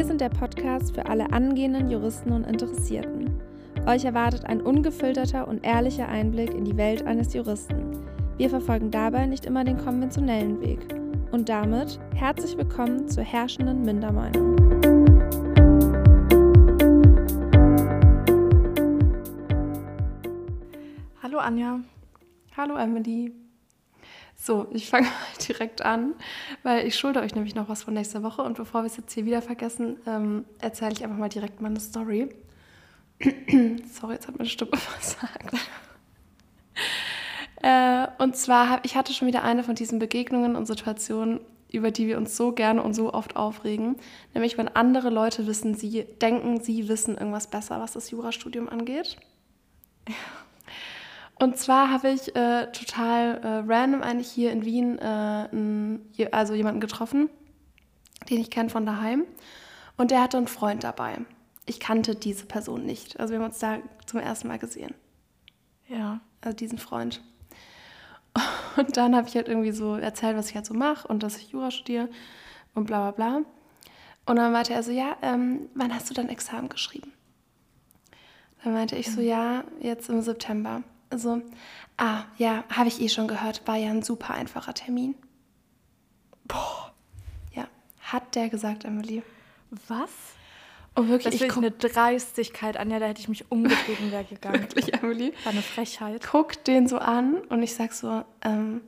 Wir sind der Podcast für alle angehenden Juristen und Interessierten. Euch erwartet ein ungefilterter und ehrlicher Einblick in die Welt eines Juristen. Wir verfolgen dabei nicht immer den konventionellen Weg. Und damit herzlich willkommen zur herrschenden Mindermeinung. Hallo Anja. Hallo Emily. So, ich fange direkt an, weil ich schulde euch nämlich noch was von nächster Woche und bevor wir es jetzt hier wieder vergessen, ähm, erzähle ich einfach mal direkt meine Story. Sorry, jetzt hat meine Stimme versagt. äh, und zwar, ich hatte schon wieder eine von diesen Begegnungen und Situationen, über die wir uns so gerne und so oft aufregen. Nämlich, wenn andere Leute wissen, sie denken, sie wissen irgendwas besser, was das Jurastudium angeht. Und zwar habe ich äh, total äh, random eigentlich hier in Wien äh, also jemanden getroffen, den ich kenne von daheim. Und der hatte einen Freund dabei. Ich kannte diese Person nicht. Also wir haben uns da zum ersten Mal gesehen. Ja. Also diesen Freund. Und dann habe ich halt irgendwie so erzählt, was ich halt so mache und dass ich Jura studiere und bla bla bla. Und dann meinte er so, ja, ähm, wann hast du dein Examen geschrieben? Dann meinte ich so, ja, jetzt im September. So, ah, ja, habe ich eh schon gehört, war ja ein super einfacher Termin. Boah. Ja, hat der gesagt, Emily. Was? Oh, wirklich? Das ist eine Dreistigkeit, Anja, da hätte ich mich umgedreht und wäre gegangen. wirklich, Emily? War eine Frechheit. Guck den so an und ich sag so, ähm,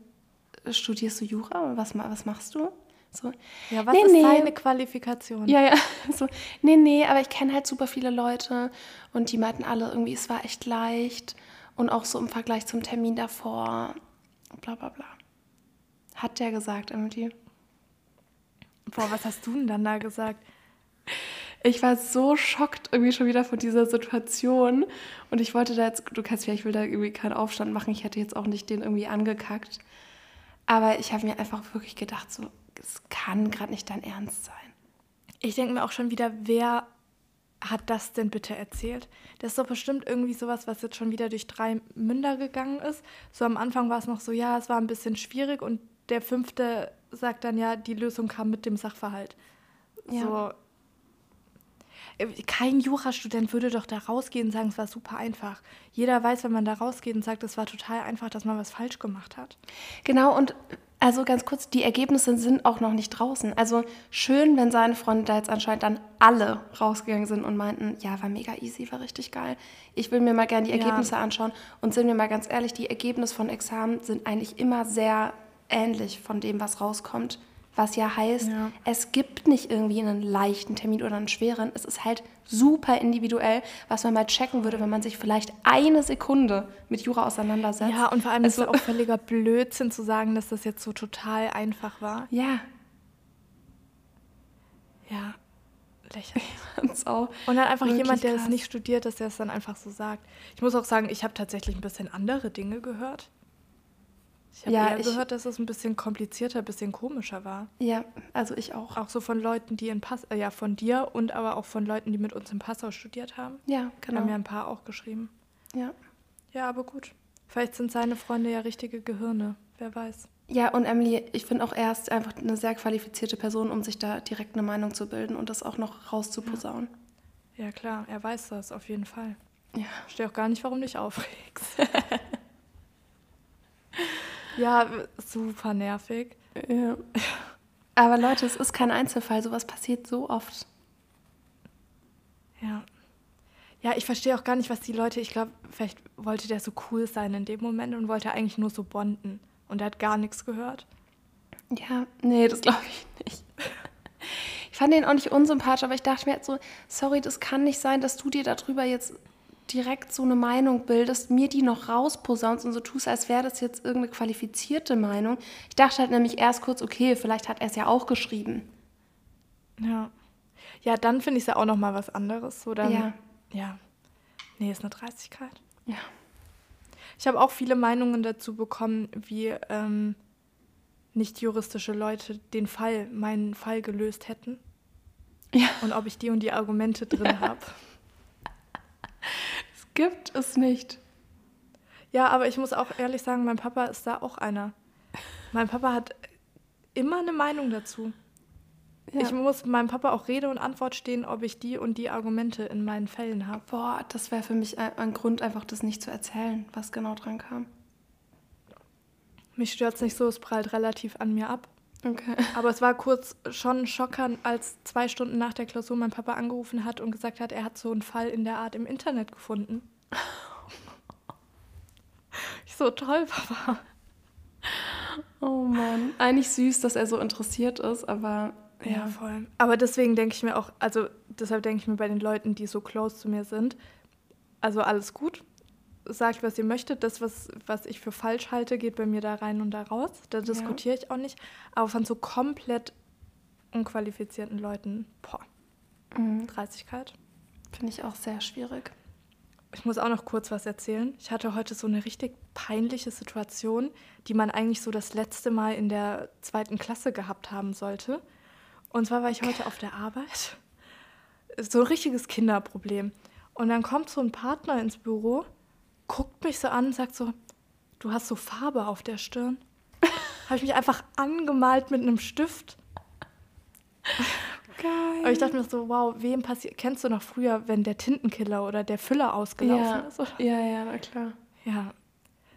studierst du Jura? Was, was machst du? So, ja, was nee, ist nee. deine Qualifikation? Ja, ja, so, nee, nee, aber ich kenne halt super viele Leute und die meinten alle irgendwie, es war echt leicht und auch so im Vergleich zum Termin davor, bla bla bla. Hat der gesagt, Emily. Boah, was hast du denn dann da gesagt? Ich war so schockt irgendwie schon wieder von dieser Situation und ich wollte da jetzt, du kannst ja, ich will da irgendwie keinen Aufstand machen, ich hätte jetzt auch nicht den irgendwie angekackt. Aber ich habe mir einfach wirklich gedacht, so, es kann gerade nicht dein Ernst sein. Ich denke mir auch schon wieder, wer hat das denn bitte erzählt? Das ist doch bestimmt irgendwie sowas, was jetzt schon wieder durch drei Münder gegangen ist. So am Anfang war es noch so, ja, es war ein bisschen schwierig und der fünfte sagt dann ja, die Lösung kam mit dem Sachverhalt. Ja. So. Äh, kein Jurastudent würde doch da rausgehen und sagen, es war super einfach. Jeder weiß, wenn man da rausgeht und sagt, es war total einfach, dass man was falsch gemacht hat. Genau, und also ganz kurz, die Ergebnisse sind auch noch nicht draußen. Also schön, wenn seine Freunde da jetzt anscheinend dann alle rausgegangen sind und meinten, ja, war mega easy, war richtig geil. Ich will mir mal gerne die Ergebnisse ja. anschauen. Und sind wir mal ganz ehrlich, die Ergebnisse von Examen sind eigentlich immer sehr ähnlich von dem, was rauskommt. Was ja heißt, ja. es gibt nicht irgendwie einen leichten Termin oder einen schweren. Es ist halt super individuell, was man mal checken würde, wenn man sich vielleicht eine Sekunde mit Jura auseinandersetzt. Ja, und vor allem also, ist es auch völliger Blödsinn zu sagen, dass das jetzt so total einfach war. Ja. Ja, lächerlich. auch und dann einfach jemand, der es nicht studiert, dass er es dann einfach so sagt. Ich muss auch sagen, ich habe tatsächlich ein bisschen andere Dinge gehört. Ich habe ja, ich, gehört, dass es ein bisschen komplizierter, ein bisschen komischer war. Ja, also ich auch. Auch so von Leuten, die in Pass, äh, ja, von dir und aber auch von Leuten, die mit uns in Passau studiert haben. Ja, genau. Haben ja ein paar auch geschrieben. Ja. Ja, aber gut. Vielleicht sind seine Freunde ja richtige Gehirne. Wer weiß. Ja, und Emily, ich finde auch erst einfach eine sehr qualifizierte Person, um sich da direkt eine Meinung zu bilden und das auch noch rauszuposaunen. Ja. ja, klar, er weiß das auf jeden Fall. Ja. Ich verstehe auch gar nicht, warum du dich aufregst. Ja, super nervig. Ja. Aber Leute, es ist kein Einzelfall. Sowas passiert so oft. Ja. Ja, ich verstehe auch gar nicht, was die Leute, ich glaube, vielleicht wollte der so cool sein in dem Moment und wollte eigentlich nur so bonden. Und er hat gar nichts gehört. Ja, nee, das glaube ich nicht. Ich fand den auch nicht unsympathisch, aber ich dachte mir jetzt so, sorry, das kann nicht sein, dass du dir darüber jetzt direkt so eine Meinung bildest, mir die noch rausposaunst und so tust, als wäre das jetzt irgendeine qualifizierte Meinung. Ich dachte halt nämlich erst kurz, okay, vielleicht hat er es ja auch geschrieben. Ja. Ja, dann finde ich es ja auch noch mal was anderes. So dann, ja. Ja. Nee, ist eine Dreistigkeit. Ja. Ich habe auch viele Meinungen dazu bekommen, wie ähm, nicht juristische Leute den Fall, meinen Fall gelöst hätten. Ja. Und ob ich die und die Argumente drin habe gibt es nicht. Ja, aber ich muss auch ehrlich sagen, mein Papa ist da auch einer. Mein Papa hat immer eine Meinung dazu. Ja. Ich muss meinem Papa auch Rede und Antwort stehen, ob ich die und die Argumente in meinen Fällen habe. Boah, das wäre für mich ein Grund, einfach das nicht zu erzählen, was genau dran kam. Mich stört es nicht so, es prallt relativ an mir ab. Okay. Aber es war kurz schon schockern, als zwei Stunden nach der Klausur mein Papa angerufen hat und gesagt hat, er hat so einen Fall in der Art im Internet gefunden. ich so toll, Papa. Oh Mann. Eigentlich süß, dass er so interessiert ist, aber. Ja, ja voll. Aber deswegen denke ich mir auch, also deshalb denke ich mir bei den Leuten, die so close zu mir sind, also alles gut. Sagt, was ihr möchtet. Das, was, was ich für falsch halte, geht bei mir da rein und da raus. Da diskutiere ich auch nicht. Aber von so komplett unqualifizierten Leuten, boah, mhm. Dreistigkeit. Finde ich auch sehr schwierig. Ich muss auch noch kurz was erzählen. Ich hatte heute so eine richtig peinliche Situation, die man eigentlich so das letzte Mal in der zweiten Klasse gehabt haben sollte. Und zwar war ich heute auf der Arbeit. So ein richtiges Kinderproblem. Und dann kommt so ein Partner ins Büro, guckt mich so an und sagt so, du hast so Farbe auf der Stirn. Habe ich mich einfach angemalt mit einem Stift. Geil. Aber ich dachte mir so, wow, wem passiert. Kennst du noch früher, wenn der Tintenkiller oder der Füller ausgelaufen ja. ist? Oder? Ja, ja, na klar. Ja.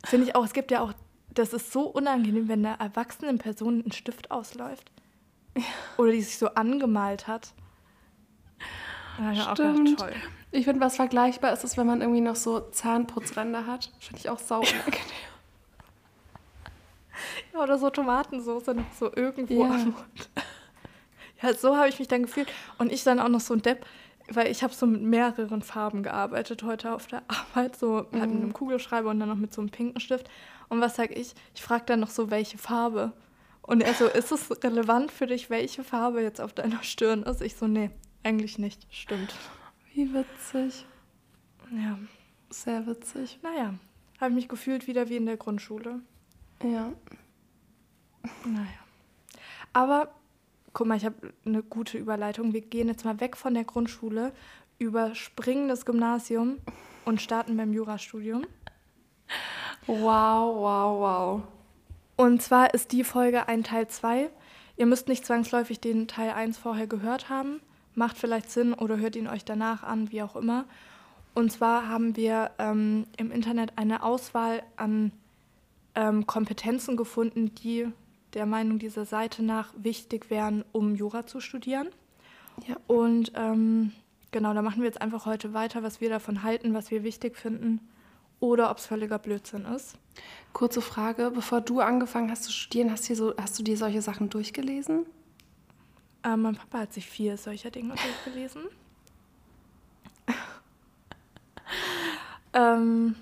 Finde ich auch. Es gibt ja auch, das ist so unangenehm, wenn einer erwachsenen Person ein Stift ausläuft. Ja. Oder die sich so angemalt hat. Ja, Stimmt. Auch toll. Ich finde, was vergleichbar ist, ist, wenn man irgendwie noch so Zahnputzränder hat. Finde ich auch sau unangenehm. Ja, oder so Tomatensauce noch so irgendwo ja. am Mund. Ja, so habe ich mich dann gefühlt. Und ich dann auch noch so ein Depp, weil ich habe so mit mehreren Farben gearbeitet heute auf der Arbeit, so mhm. halt mit einem Kugelschreiber und dann noch mit so einem pinken Stift. Und was sage ich? Ich frage dann noch so, welche Farbe. Und er so, ist es relevant für dich, welche Farbe jetzt auf deiner Stirn ist? Ich so, nee, eigentlich nicht. Stimmt. Wie witzig. Ja. Sehr witzig. Naja, habe ich mich gefühlt wieder wie in der Grundschule. Ja. Naja. Aber guck mal, ich habe eine gute Überleitung. Wir gehen jetzt mal weg von der Grundschule, überspringen das Gymnasium und starten beim Jurastudium. Wow, wow, wow. Und zwar ist die Folge ein Teil 2. Ihr müsst nicht zwangsläufig den Teil 1 vorher gehört haben. Macht vielleicht Sinn oder hört ihn euch danach an, wie auch immer. Und zwar haben wir ähm, im Internet eine Auswahl an ähm, Kompetenzen gefunden, die der Meinung dieser Seite nach wichtig wären, um Jura zu studieren. Ja. Und ähm, genau, da machen wir jetzt einfach heute weiter, was wir davon halten, was wir wichtig finden oder ob es völliger Blödsinn ist. Kurze Frage, bevor du angefangen hast zu studieren, hast, so, hast du dir solche Sachen durchgelesen? Äh, mein Papa hat sich vier solcher Dinge durchgelesen. ähm,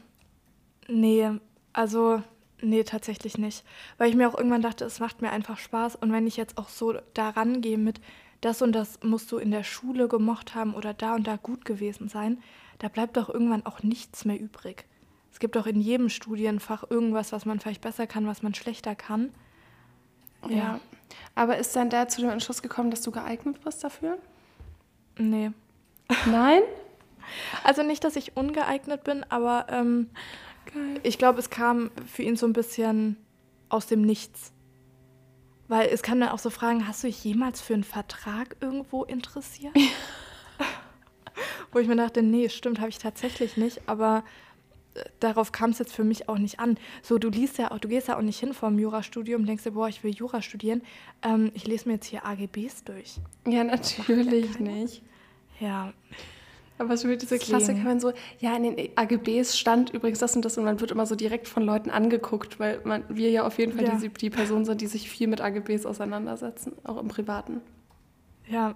nee, also Nee, tatsächlich nicht. Weil ich mir auch irgendwann dachte, es macht mir einfach Spaß. Und wenn ich jetzt auch so daran gehe mit, das und das musst du in der Schule gemocht haben oder da und da gut gewesen sein, da bleibt doch irgendwann auch nichts mehr übrig. Es gibt doch in jedem Studienfach irgendwas, was man vielleicht besser kann, was man schlechter kann. Ja. ja. Aber ist dein Dad zu dem Entschluss gekommen, dass du geeignet bist dafür? Nee. Nein? Also nicht, dass ich ungeeignet bin, aber ähm. Ich glaube, es kam für ihn so ein bisschen aus dem Nichts. Weil es kann dann auch so fragen, hast du dich jemals für einen Vertrag irgendwo interessiert? Wo ich mir dachte, nee, stimmt, habe ich tatsächlich nicht, aber darauf kam es jetzt für mich auch nicht an. So, du liest ja auch, du gehst ja auch nicht hin vom Jurastudium, denkst dir, boah, ich will Jura studieren. Ähm, ich lese mir jetzt hier AGBs durch. Ja, natürlich nicht. Ja. Aber schon diese Klassiker, wenn so, ja, in den AGBs stand übrigens das und das und man wird immer so direkt von Leuten angeguckt, weil man, wir ja auf jeden Fall ja. die, die Person sind, die sich viel mit AGBs auseinandersetzen, auch im Privaten. Ja.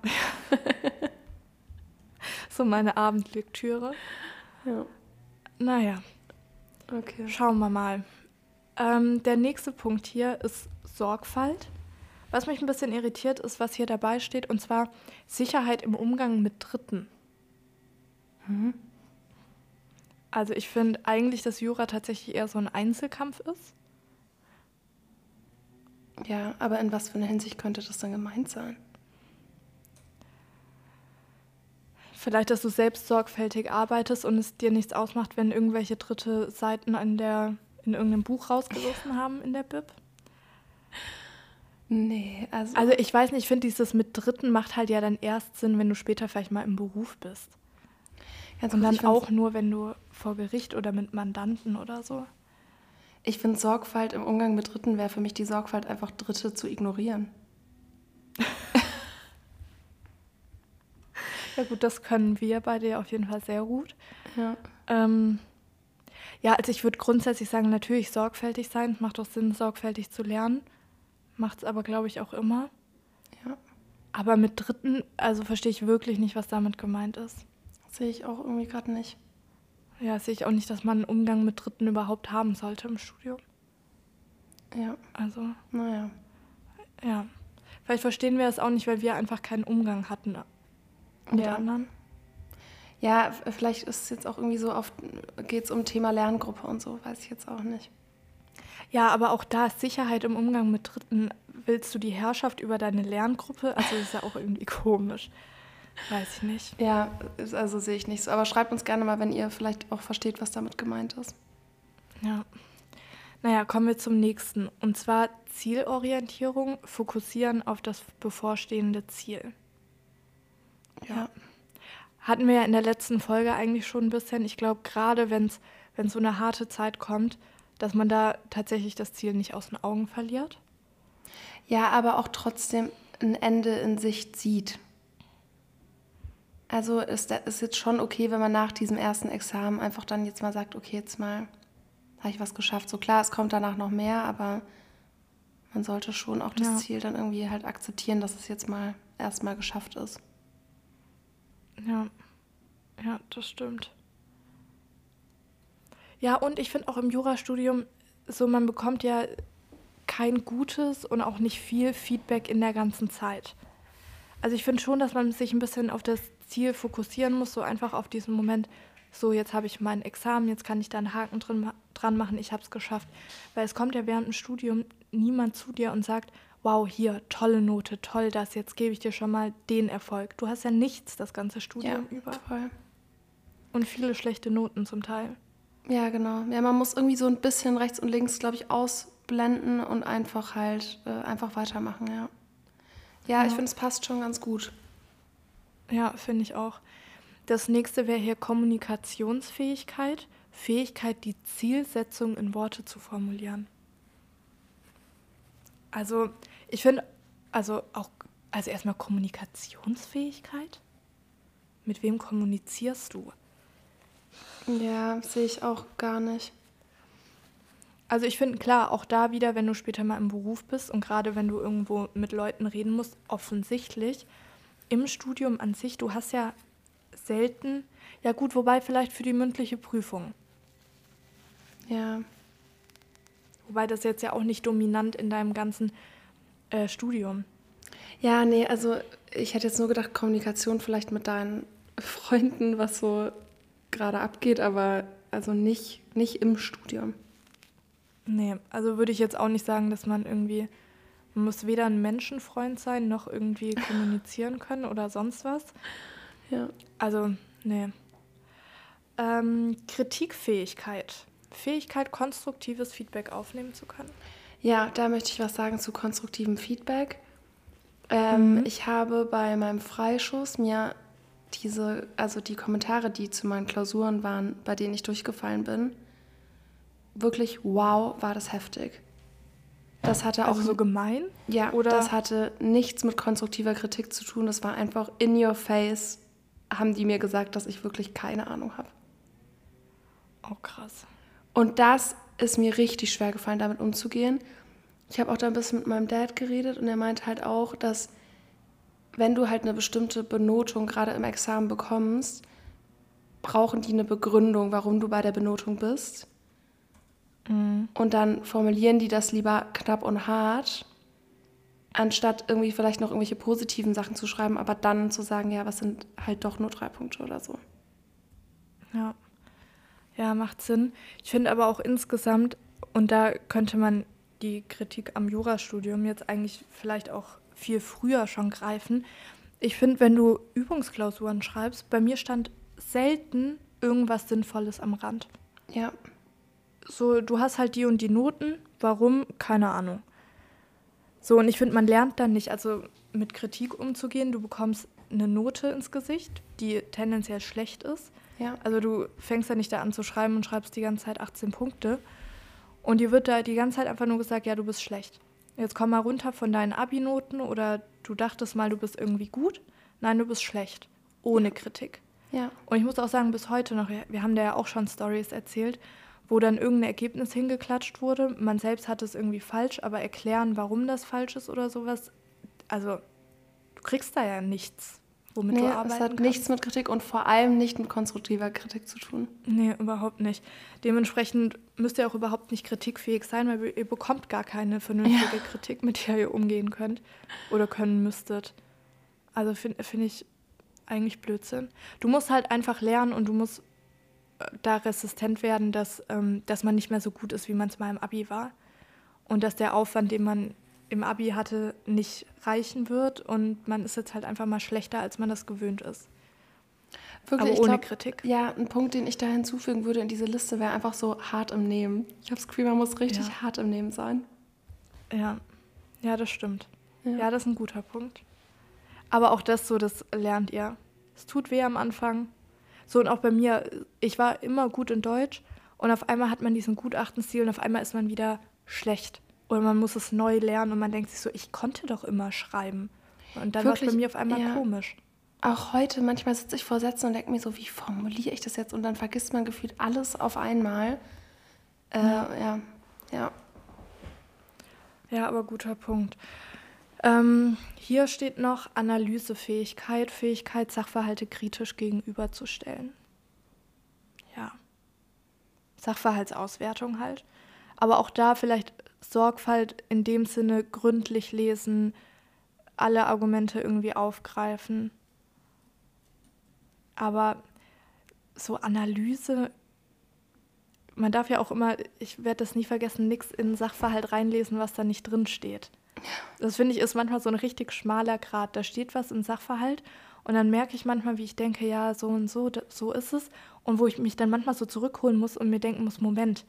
so meine Abendlektüre. Ja. Naja. Okay. Schauen wir mal. Ähm, der nächste Punkt hier ist Sorgfalt. Was mich ein bisschen irritiert, ist, was hier dabei steht, und zwar Sicherheit im Umgang mit Dritten. Mhm. Also ich finde eigentlich, dass Jura tatsächlich eher so ein Einzelkampf ist. Ja, aber in was für einer Hinsicht könnte das dann gemeint sein? Vielleicht, dass du selbst sorgfältig arbeitest und es dir nichts ausmacht, wenn irgendwelche dritte Seiten in, der, in irgendeinem Buch rausgerissen haben in der Bib. Nee, also. Also ich weiß nicht, ich finde dieses mit Dritten macht halt ja dann erst Sinn, wenn du später vielleicht mal im Beruf bist. ganz Und dann auch nur, wenn du vor Gericht oder mit Mandanten oder so. Ich finde, Sorgfalt im Umgang mit Dritten wäre für mich die Sorgfalt, einfach Dritte zu ignorieren. Ja gut, das können wir beide ja auf jeden Fall sehr gut. Ja. Ähm, ja, also ich würde grundsätzlich sagen, natürlich sorgfältig sein. Es macht auch Sinn, sorgfältig zu lernen. Macht es aber, glaube ich, auch immer. Ja. Aber mit Dritten, also verstehe ich wirklich nicht, was damit gemeint ist. Sehe ich auch irgendwie gerade nicht. Ja, sehe ich auch nicht, dass man einen Umgang mit Dritten überhaupt haben sollte im Studium. Ja, Also, naja. ja. Vielleicht verstehen wir es auch nicht, weil wir einfach keinen Umgang hatten mit Ja. anderen. Ja, vielleicht ist es jetzt auch irgendwie so oft, geht es um Thema Lerngruppe und so, weiß ich jetzt auch nicht. Ja, aber auch da ist Sicherheit im Umgang mit Dritten. Willst du die Herrschaft über deine Lerngruppe? Also das ist ja auch irgendwie komisch. Weiß ich nicht. Ja, also sehe ich nicht so. Aber schreibt uns gerne mal, wenn ihr vielleicht auch versteht, was damit gemeint ist. Ja. Naja, kommen wir zum nächsten. Und zwar Zielorientierung, fokussieren auf das bevorstehende Ziel. Ja. Hatten wir ja in der letzten Folge eigentlich schon ein bisschen. Ich glaube, gerade wenn es so eine harte Zeit kommt, dass man da tatsächlich das Ziel nicht aus den Augen verliert. Ja, aber auch trotzdem ein Ende in Sicht sieht. Also ist ist jetzt schon okay, wenn man nach diesem ersten Examen einfach dann jetzt mal sagt, okay, jetzt mal habe ich was geschafft. So klar, es kommt danach noch mehr, aber man sollte schon auch das Ja. Ziel dann irgendwie halt akzeptieren, dass es jetzt mal erstmal geschafft ist. Ja, ja, das stimmt. Ja, und ich finde auch im Jurastudium so, man bekommt ja kein gutes und auch nicht viel Feedback in der ganzen Zeit. Also ich finde schon, dass man sich ein bisschen auf das Ziel fokussieren muss, so einfach auf diesen Moment, so jetzt habe ich mein Examen, jetzt kann ich da einen Haken drin, dran machen, ich habe es geschafft. Weil es kommt ja während dem Studium niemand zu dir und sagt, wow, hier, tolle Note, toll das, jetzt gebe ich dir schon mal den Erfolg. Du hast ja nichts das ganze Studium über. voll. Und viele schlechte Noten zum Teil. Ja, genau. Ja, man muss irgendwie so ein bisschen rechts und links, glaube ich, ausblenden und einfach halt äh, einfach weitermachen, ja. Ja, ich Ja. finde, es passt schon ganz gut. Ja, finde ich auch. Das nächste wäre hier Kommunikationsfähigkeit. Fähigkeit, die Zielsetzung in Worte zu formulieren. Also, ich finde, also auch, also erstmal Kommunikationsfähigkeit. Mit wem kommunizierst du? Ja, sehe ich auch gar nicht. Also ich finde klar, auch da wieder, wenn du später mal im Beruf bist und gerade wenn du irgendwo mit Leuten reden musst, offensichtlich im Studium an sich, du hast ja selten, ja gut, wobei vielleicht für die mündliche Prüfung. Ja, Wobei das jetzt ja auch nicht dominant in deinem ganzen äh, Studium. Ja, nee, also ich hätte jetzt nur gedacht, Kommunikation vielleicht mit deinen Freunden, was so gerade abgeht, aber also nicht, nicht im Studium. Nee, also würde ich jetzt auch nicht sagen, dass man irgendwie, man muss weder ein Menschenfreund sein, noch irgendwie kommunizieren können oder sonst was. Ja. Also, nee. Ähm, Kritikfähigkeit. Fähigkeit, konstruktives Feedback aufnehmen zu können. Ja, da möchte ich was sagen zu konstruktivem Feedback. Ähm, Mhm. Ich habe bei meinem Freischuss mir diese, also die Kommentare, die zu meinen Klausuren waren, bei denen ich durchgefallen bin, wirklich wow, war das heftig. Das hatte auch Also so gemein? Ja, Oder- das hatte nichts mit konstruktiver Kritik zu tun. Das war einfach in your face, haben die mir gesagt, dass ich wirklich keine Ahnung habe. Oh, krass. Und das ist mir richtig schwer gefallen, damit umzugehen. Ich habe auch da ein bisschen mit meinem Dad geredet und er meint halt auch, dass wenn du halt eine bestimmte Benotung gerade im Examen bekommst, brauchen die eine Begründung, warum du bei der Benotung bist. Und dann formulieren die das lieber knapp und hart, anstatt irgendwie vielleicht noch irgendwelche positiven Sachen zu schreiben, aber dann zu sagen, ja, was sind halt doch nur drei Punkte oder so. Ja. Ja, macht Sinn. Ich finde aber auch insgesamt, und da könnte man die Kritik am Jurastudium jetzt eigentlich vielleicht auch viel früher schon greifen. Ich finde, wenn du Übungsklausuren schreibst, bei mir stand selten irgendwas Sinnvolles am Rand. Ja, So, du hast halt die und die Noten. Warum? Keine Ahnung. So, und ich finde, man lernt dann nicht, also mit Kritik umzugehen. Du bekommst eine Note ins Gesicht, die tendenziell schlecht ist. Ja. Also du fängst ja nicht da an zu schreiben und schreibst die ganze Zeit 18 Punkte. Und dir wird da die ganze Zeit einfach nur gesagt, ja, du bist schlecht. Jetzt komm mal runter von deinen Abi-Noten oder du dachtest mal, du bist irgendwie gut. Nein, du bist schlecht. Ohne Kritik. Ja. Und ich muss auch sagen, bis heute noch, wir haben da ja auch schon Stories erzählt, wo dann irgendein Ergebnis hingeklatscht wurde. Man selbst hat es irgendwie falsch, aber erklären, warum das falsch ist oder sowas. Also, du kriegst da ja nichts, womit nee, du es arbeiten hat kannst. nichts mit Kritik und vor allem nicht mit konstruktiver Kritik zu tun. Nee, überhaupt nicht. Dementsprechend müsst ihr auch überhaupt nicht kritikfähig sein, weil ihr bekommt gar keine vernünftige Kritik, mit der ihr umgehen könnt oder können müsstet. Also finde find ich eigentlich Blödsinn. Du musst halt einfach lernen und du musst äh, da resistent werden, dass, ähm, dass man nicht mehr so gut ist, wie man es mal im Abi war. Und dass der Aufwand, den man im Abi hatte, nicht reichen wird und man ist jetzt halt einfach mal schlechter, als man das gewöhnt ist. Wirklich, Aber ohne glaub, Kritik. Ja, ein Punkt, den ich da hinzufügen würde in diese Liste, wäre einfach so hart im Nehmen. Ich habe das Gefühl, man muss richtig Ja. hart im Nehmen sein. Ja, ja, das stimmt. Ja. Ja. das ist ein guter Punkt. Aber auch das so, das lernt ihr. Es tut weh am Anfang. So und auch bei mir, ich war immer gut in Deutsch und auf einmal hat man diesen Gutachtenstil und auf einmal ist man wieder schlecht. Oder man muss es neu lernen und man denkt sich so, ich konnte doch immer schreiben. Und dann war es bei mir auf einmal ja. komisch. Auch heute, manchmal sitze ich vor Sätzen und denke mir so, wie formuliere ich das jetzt? Und dann vergisst man gefühlt alles auf einmal. Äh, ja. ja. Ja, aber guter Punkt. Ähm, hier steht noch Analysefähigkeit, Fähigkeit, Sachverhalte kritisch gegenüberzustellen. Ja. Sachverhaltsauswertung halt. Aber auch da vielleicht Sorgfalt in dem Sinne gründlich lesen, alle Argumente irgendwie aufgreifen. Aber so Analyse, man darf ja auch immer, ich werde das nie vergessen, nichts in Sachverhalt reinlesen, was da nicht drin steht. Das finde ich ist manchmal so ein richtig schmaler Grad. Da steht was im Sachverhalt und dann merke ich manchmal, wie ich denke, ja, so und so, so ist es. Und wo ich mich dann manchmal so zurückholen muss und mir denken muss, Moment,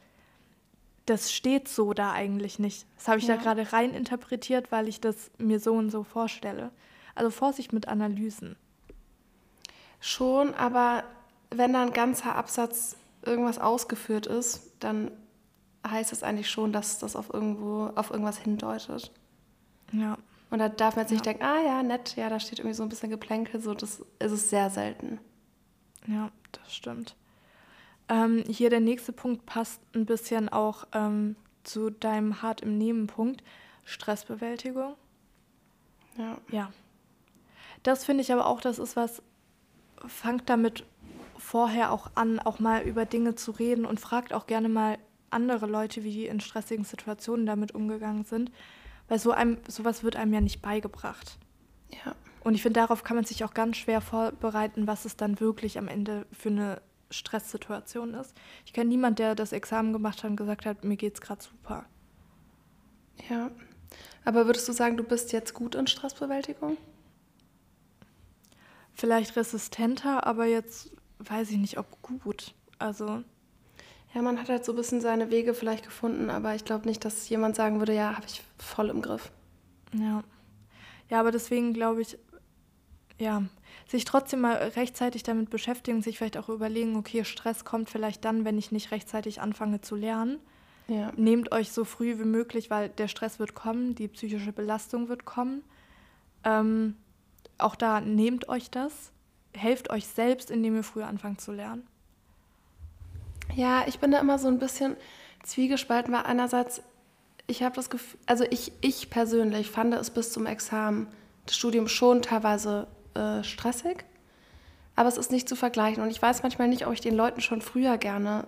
das steht so da eigentlich nicht. Das habe ich Ja. da gerade rein interpretiert, weil ich das mir so und so vorstelle. Also Vorsicht mit Analysen. Schon, aber wenn da ein ganzer Absatz irgendwas ausgeführt ist, dann heißt es eigentlich schon, dass das auf irgendwo auf irgendwas hindeutet. Ja. Und da darf man jetzt nicht Ja. denken, ah ja, nett, ja, da steht irgendwie so ein bisschen Geplänkel, so das ist es sehr selten. Ja, das stimmt. Ähm, hier der nächste Punkt passt ein bisschen auch ähm, zu deinem hart im Nehmen Punkt. Stressbewältigung. Ja. Ja. Das finde ich aber auch, das ist was, fangt damit vorher auch an, auch mal über Dinge zu reden und fragt auch gerne mal andere Leute, wie die in stressigen Situationen damit umgegangen sind. Weil so einem, sowas wird einem ja nicht beigebracht. Ja. Und ich finde, darauf kann man sich auch ganz schwer vorbereiten, was es dann wirklich am Ende für eine Stresssituation ist. Ich kenne niemanden, der das Examen gemacht hat und gesagt hat, mir geht's gerade super. Ja. Aber würdest du sagen, du bist jetzt gut in Stressbewältigung? Vielleicht resistenter, aber jetzt weiß ich nicht, ob gut. Also, Ja, man hat halt so ein bisschen seine Wege vielleicht gefunden, aber ich glaube nicht, dass jemand sagen würde, ja, habe ich voll im Griff. ja. Ja, aber deswegen glaube ich, ja, sich trotzdem mal rechtzeitig damit beschäftigen, sich vielleicht auch überlegen, okay, Stress kommt vielleicht dann, wenn ich nicht rechtzeitig anfange zu lernen. Ja. Nehmt euch so früh wie möglich, weil der Stress wird kommen, die psychische Belastung wird kommen. Ähm, auch da nehmt euch das, helft euch selbst, indem ihr früh anfangt zu lernen. Ja, ich bin da immer so ein bisschen zwiegespalten, weil einerseits, ich habe das Gefühl, also ich, ich persönlich fand es bis zum Examen, das Studium schon teilweise äh, stressig, aber es ist nicht zu vergleichen. Und ich weiß manchmal nicht, ob ich den Leuten schon früher gerne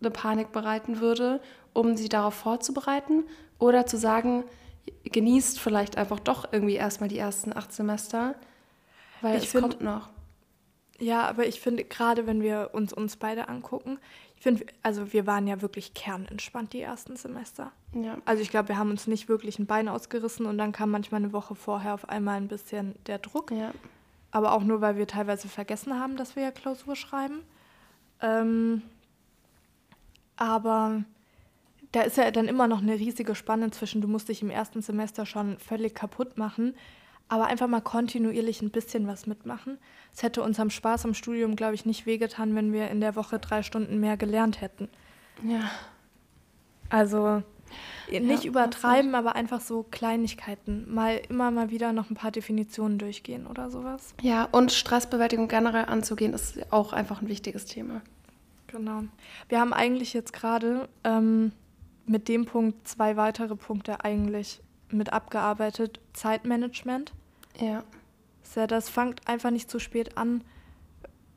eine Panik bereiten würde, um sie darauf vorzubereiten oder zu sagen, genießt vielleicht einfach doch irgendwie erstmal die ersten acht Semester, weil Ich es find- kommt noch. Ja, aber ich finde, gerade wenn wir uns uns beide angucken, ich finde, also wir waren ja wirklich kernentspannt die ersten Semester. Ja. Also ich glaube, wir haben uns nicht wirklich ein Bein ausgerissen und dann kam manchmal eine Woche vorher auf einmal ein bisschen der Druck. Ja. Aber auch nur, weil wir teilweise vergessen haben, dass wir ja Klausur schreiben. Ähm, aber da ist ja dann immer noch eine riesige Spanne zwischen, du musst dich im ersten Semester schon völlig kaputt machen, aber einfach mal kontinuierlich ein bisschen was mitmachen. Es hätte unserem Spaß am Studium, glaube ich, nicht wehgetan, wenn wir in der Woche drei Stunden mehr gelernt hätten. Ja. Also nicht Ja, übertreiben, aber einfach so Kleinigkeiten. Mal immer mal wieder noch ein paar Definitionen durchgehen oder sowas. Ja, und Stressbewältigung generell anzugehen, ist auch einfach ein wichtiges Thema. Genau. Wir haben eigentlich jetzt gerade ähm, mit dem Punkt zwei weitere Punkte eigentlich mit abgearbeitet. Zeitmanagement. Ja. Ist ja, das fangt einfach nicht zu spät an.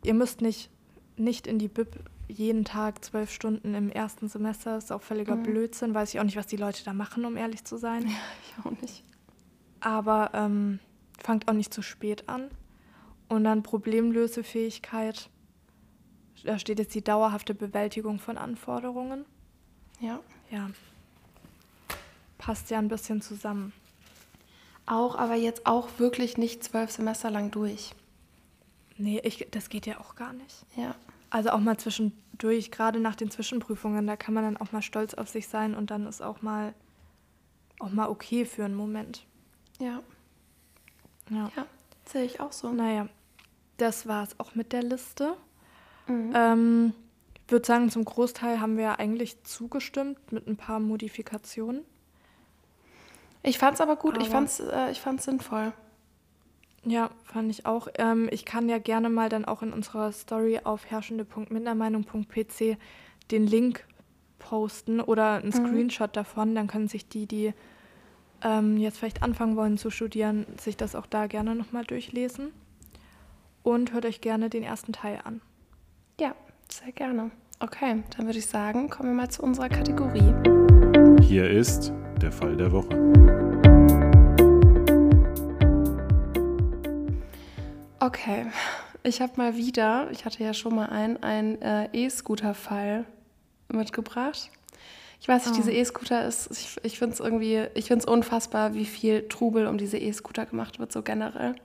Ihr müsst nicht, nicht in die Bib jeden Tag zwölf Stunden im ersten Semester. Das ist auch völliger Mhm. Blödsinn. Weiß ich auch nicht, was die Leute da machen, um ehrlich zu sein. Ich auch nicht. Aber ähm, fangt auch nicht zu spät an. Und dann Problemlösefähigkeit. Da steht jetzt die dauerhafte Bewältigung von Anforderungen. Ja. Ja. Passt ja ein bisschen zusammen. Auch, aber jetzt auch wirklich nicht zwölf Semester lang durch. Nee, ich, das geht ja auch gar nicht. Ja. Also auch mal zwischendurch, gerade nach den Zwischenprüfungen, da kann man dann auch mal stolz auf sich sein und dann ist auch mal, auch mal okay für einen Moment. Ja. Ja. Ja. Sehe ich auch so. Naja, das war es auch mit der Liste. Mhm. Ähm, ich würde sagen, zum Großteil haben wir eigentlich zugestimmt mit ein paar Modifikationen. Ich fand's aber gut, ich Aber- fand's, äh, ich fand's sinnvoll. Ja, fand ich auch. Ähm, ich kann ja gerne mal dann auch in unserer Story auf herrschende.mindermeinung.pc den Link posten oder einen Screenshot davon. Dann können sich die, die ähm, jetzt vielleicht anfangen wollen zu studieren, sich das auch da gerne nochmal durchlesen. Und hört euch gerne den ersten Teil an. Ja, sehr gerne. Okay, dann würde ich sagen, kommen wir mal zu unserer Kategorie. Hier ist der Fall der Woche. Okay, ich habe mal wieder, ich hatte ja schon mal einen, einen äh, E-Scooter-Fall mitgebracht. Ich weiß nicht, Oh. diese E-Scooter ist, ich, ich finde es irgendwie, ich finde es unfassbar, wie viel Trubel um diese E-Scooter gemacht wird, so generell.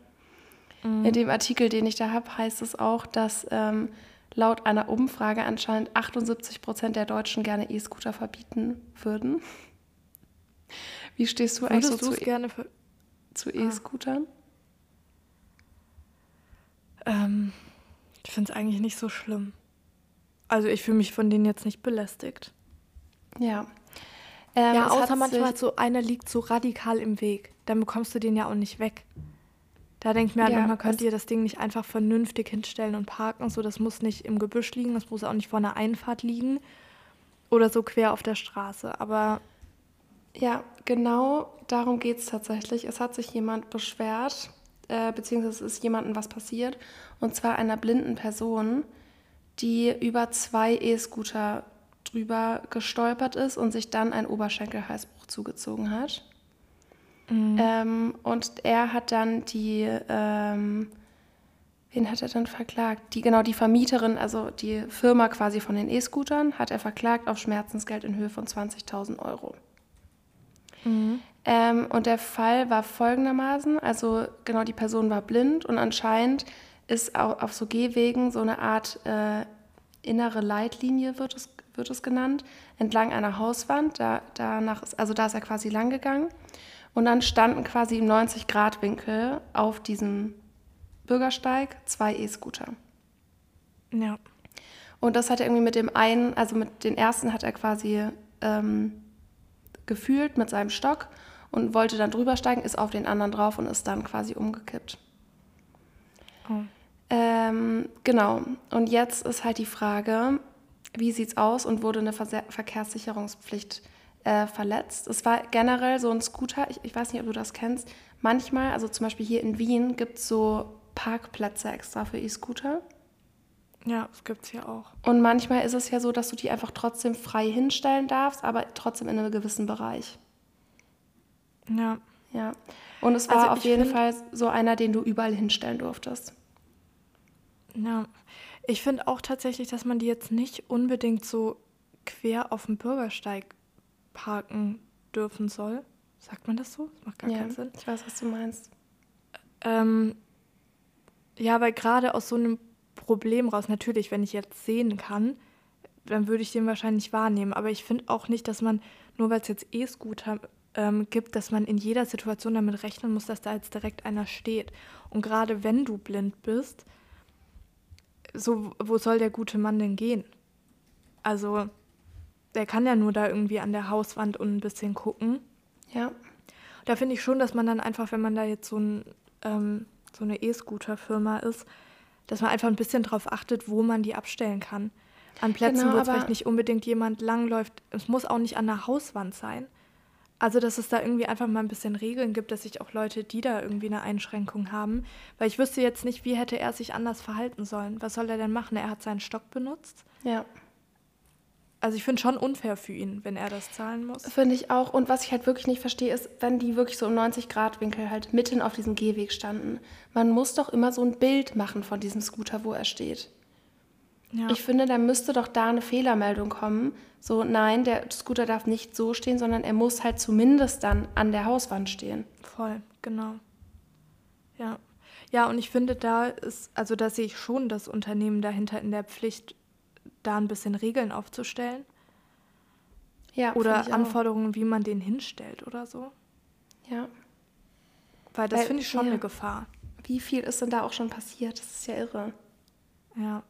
In dem Artikel, den ich da habe, heißt es auch, dass ähm, laut einer Umfrage anscheinend 78 Prozent der Deutschen gerne E-Scooter verbieten würden. Wie stehst du eigentlich Würdest so zu, E- gerne zu E-Scootern? Ähm, ich finde es eigentlich nicht so schlimm. Also ich fühle mich von denen jetzt nicht belästigt. Ja. Ähm, ja, außer manchmal so einer liegt so radikal im Weg. Dann bekommst du den ja auch nicht weg. Da denkt mir halt Ja, manchmal, könnt ihr das Ding nicht einfach vernünftig hinstellen und parken. So, das muss nicht im Gebüsch liegen, das muss auch nicht vor einer Einfahrt liegen. Oder so quer auf der Straße. Aber Ja, genau darum geht es tatsächlich. Es hat sich jemand beschwert, äh, beziehungsweise es ist jemandem was passiert, und zwar einer blinden Person, die über zwei E-Scooter drüber gestolpert ist und sich dann ein Oberschenkelhalsbruch zugezogen hat. Ähm, und er hat dann die, ähm, wen hat er dann verklagt? Die, genau, die Vermieterin, also die Firma quasi von den E-Scootern, hat er verklagt auf Schmerzensgeld in Höhe von 20.000 Euro. Ähm, und der Fall war folgendermaßen, also genau die Person war blind und anscheinend ist au- auf so Gehwegen so eine Art äh, innere Leitlinie, wird es, wird es genannt, entlang einer Hauswand. Da, danach ist, also da ist er quasi lang gegangen. Und dann standen quasi im 90-Grad-Winkel auf diesem Bürgersteig zwei E-Scooter. ja. Und das hat er irgendwie mit dem einen, also mit den ersten hat er quasi ähm, gefühlt mit seinem Stock und wollte dann drüber steigen, ist auf den anderen drauf und ist dann quasi umgekippt. Oh. Ähm, genau. Und jetzt ist halt die Frage, wie sieht's aus und wurde eine Verse Verkehrssicherungspflicht äh, verletzt? Es war generell so ein Scooter, ich, ich weiß nicht, ob du das kennst. Manchmal, also zum Beispiel hier in Wien, gibt es so Parkplätze extra für E-Scooter. Ja, das gibt's hier auch. Und manchmal ist es ja so, dass du die einfach trotzdem frei hinstellen darfst, aber trotzdem in einem gewissen Bereich. Ja. Ja. Und es war Also auf jeden Fall so einer, den du überall hinstellen durftest. Ja. Ich finde auch tatsächlich, dass man die jetzt nicht unbedingt so quer auf dem Bürgersteig parken dürfen soll. Sagt man das so? Das macht gar ja, keinen Sinn. ich weiß, was du meinst. Ähm, ja, weil gerade aus so einem Problem raus, natürlich, wenn ich jetzt sehen kann, dann würde ich den wahrscheinlich wahrnehmen. Aber ich finde auch nicht, dass man, nur weil es jetzt E-Scooter ähm, gibt, dass man in jeder Situation damit rechnen muss, dass da jetzt direkt einer steht. Und gerade wenn du blind bist, so, wo soll der gute Mann denn gehen? Also, der kann ja nur da irgendwie an der Hauswand und ein bisschen gucken. Ja. Da finde ich schon, dass man dann einfach, wenn man da jetzt so, ein, ähm, so eine E-Scooter-Firma ist, dass man einfach ein bisschen darauf achtet, wo man die abstellen kann. An Plätzen, Genau, wo jetzt vielleicht nicht unbedingt jemand langläuft. Es muss auch nicht an der Hauswand sein. Also, dass es da irgendwie einfach mal ein bisschen Regeln gibt, dass sich auch Leute, die da irgendwie eine Einschränkung haben. Weil ich wüsste jetzt nicht, wie hätte er sich anders verhalten sollen. Was soll er denn machen? Er hat seinen Stock benutzt. Ja. Also, ich finde schon unfair für ihn, wenn er das zahlen muss. Finde ich auch. Und was ich halt wirklich nicht verstehe, ist, wenn die wirklich so im 90-Grad-Winkel halt mitten auf diesem Gehweg standen. Man muss doch immer so ein Bild machen von diesem Scooter, wo er steht. Ja. Ich finde, da müsste doch da eine Fehlermeldung kommen. So, nein, der Scooter darf nicht so stehen, sondern er muss halt zumindest dann an der Hauswand stehen. Voll, genau. Ja. Ja, und ich finde, da ist, also da sehe ich schon das Unternehmen dahinter in der Pflicht, da ein bisschen Regeln aufzustellen. Ja, Oder. Anforderungen, wie man den hinstellt oder so. Ja. Weil das finde ich schon ja. eine Gefahr. Wie viel ist denn da auch schon passiert? Das ist ja irre. Ja.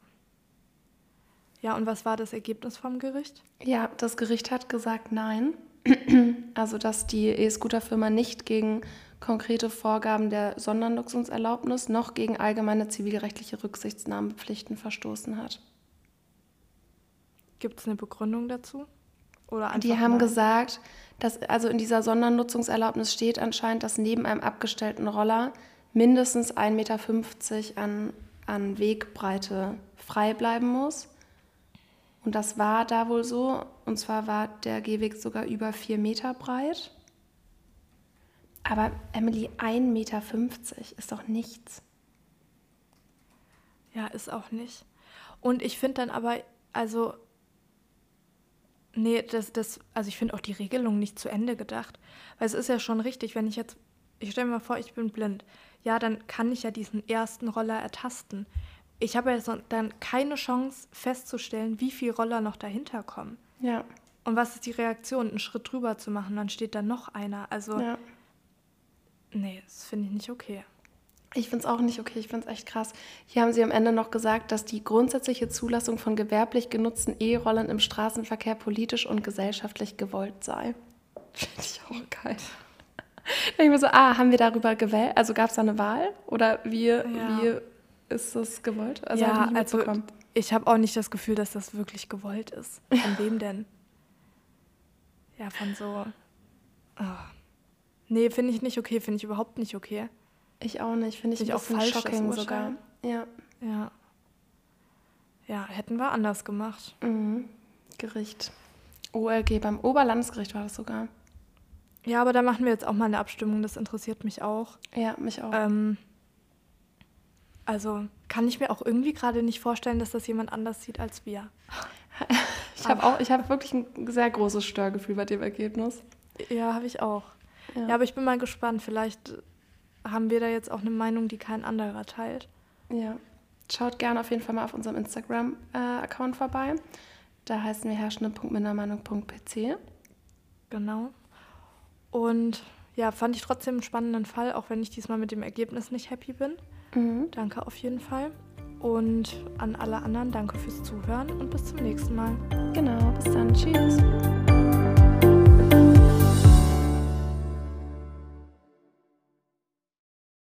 Ja, und was war das Ergebnis vom Gericht? Ja, das Gericht hat gesagt nein. Also, dass die E-Scooter-Firma nicht gegen konkrete Vorgaben der Sondernutzungserlaubnis noch gegen allgemeine zivilrechtliche Rücksichtnahmepflichten verstoßen hat. Gibt es eine Begründung dazu? Die haben mal- gesagt, dass also in dieser Sondernutzungserlaubnis steht anscheinend, dass neben einem abgestellten Roller mindestens 1,50 Meter an, an Wegbreite frei bleiben muss. Und das war da wohl so. Und zwar war der Gehweg sogar über 4 Meter breit. Aber Emily, 1,50 Meter ist doch nichts. Ja, ist auch nicht. Und ich finde dann aber, also, nee, das, das, also ich finde auch die Regelung nicht zu Ende gedacht. Weil es ist ja schon richtig, wenn ich jetzt, ich stelle mir mal vor, ich bin blind. Ja, dann kann ich ja diesen ersten Roller ertasten. Ich habe ja so, dann keine Chance festzustellen, wie viele Roller noch dahinter kommen. Ja, Und was ist die Reaktion, einen Schritt drüber zu machen, dann steht da noch einer. Also, ja. nee, das finde ich nicht okay. Ich finde es auch nicht okay, ich finde es echt krass. Hier haben sie am Ende noch gesagt, dass die grundsätzliche Zulassung von gewerblich genutzten E-Rollern im Straßenverkehr politisch und gesellschaftlich gewollt sei. Finde ich auch geil. Da denke ich mir so, ah, haben wir darüber gewählt? Also gab es da eine Wahl? Oder wie, wie ist das gewollt? Also ich ja, nicht also ich habe auch nicht das Gefühl, dass das wirklich gewollt ist. Von wem denn? Ja, von so. Oh. Nee, finde ich nicht okay, finde ich überhaupt nicht okay. Ich auch nicht, finde ich, Find ich auch falsch, shocking sogar. Ja, Ja. Ja, hätten wir anders gemacht. mhm. Gericht. OLG, beim Oberlandesgericht war das sogar. Ja, aber da machen wir jetzt auch mal eine Abstimmung, das interessiert mich auch. Ja, mich auch. Ähm, also kann ich mir auch irgendwie gerade nicht vorstellen, dass das jemand anders sieht als wir. Ich habe auch, ich habe wirklich ein sehr großes Störgefühl bei dem Ergebnis. Ja, habe ich auch. Ja. Ja. aber ich bin mal gespannt. Vielleicht haben wir da jetzt auch eine Meinung, die kein anderer teilt. Ja. Schaut gerne auf jeden Fall mal auf unserem Instagram-Account vorbei. Da heißen wir herrschende.mindermeinung.pc. Genau. Und ja, fand ich trotzdem einen spannenden Fall, auch wenn ich diesmal mit dem Ergebnis nicht happy bin. Mhm. Danke auf jeden Fall. Und an alle anderen danke fürs Zuhören und bis zum nächsten Mal. Genau, bis dann. Tschüss.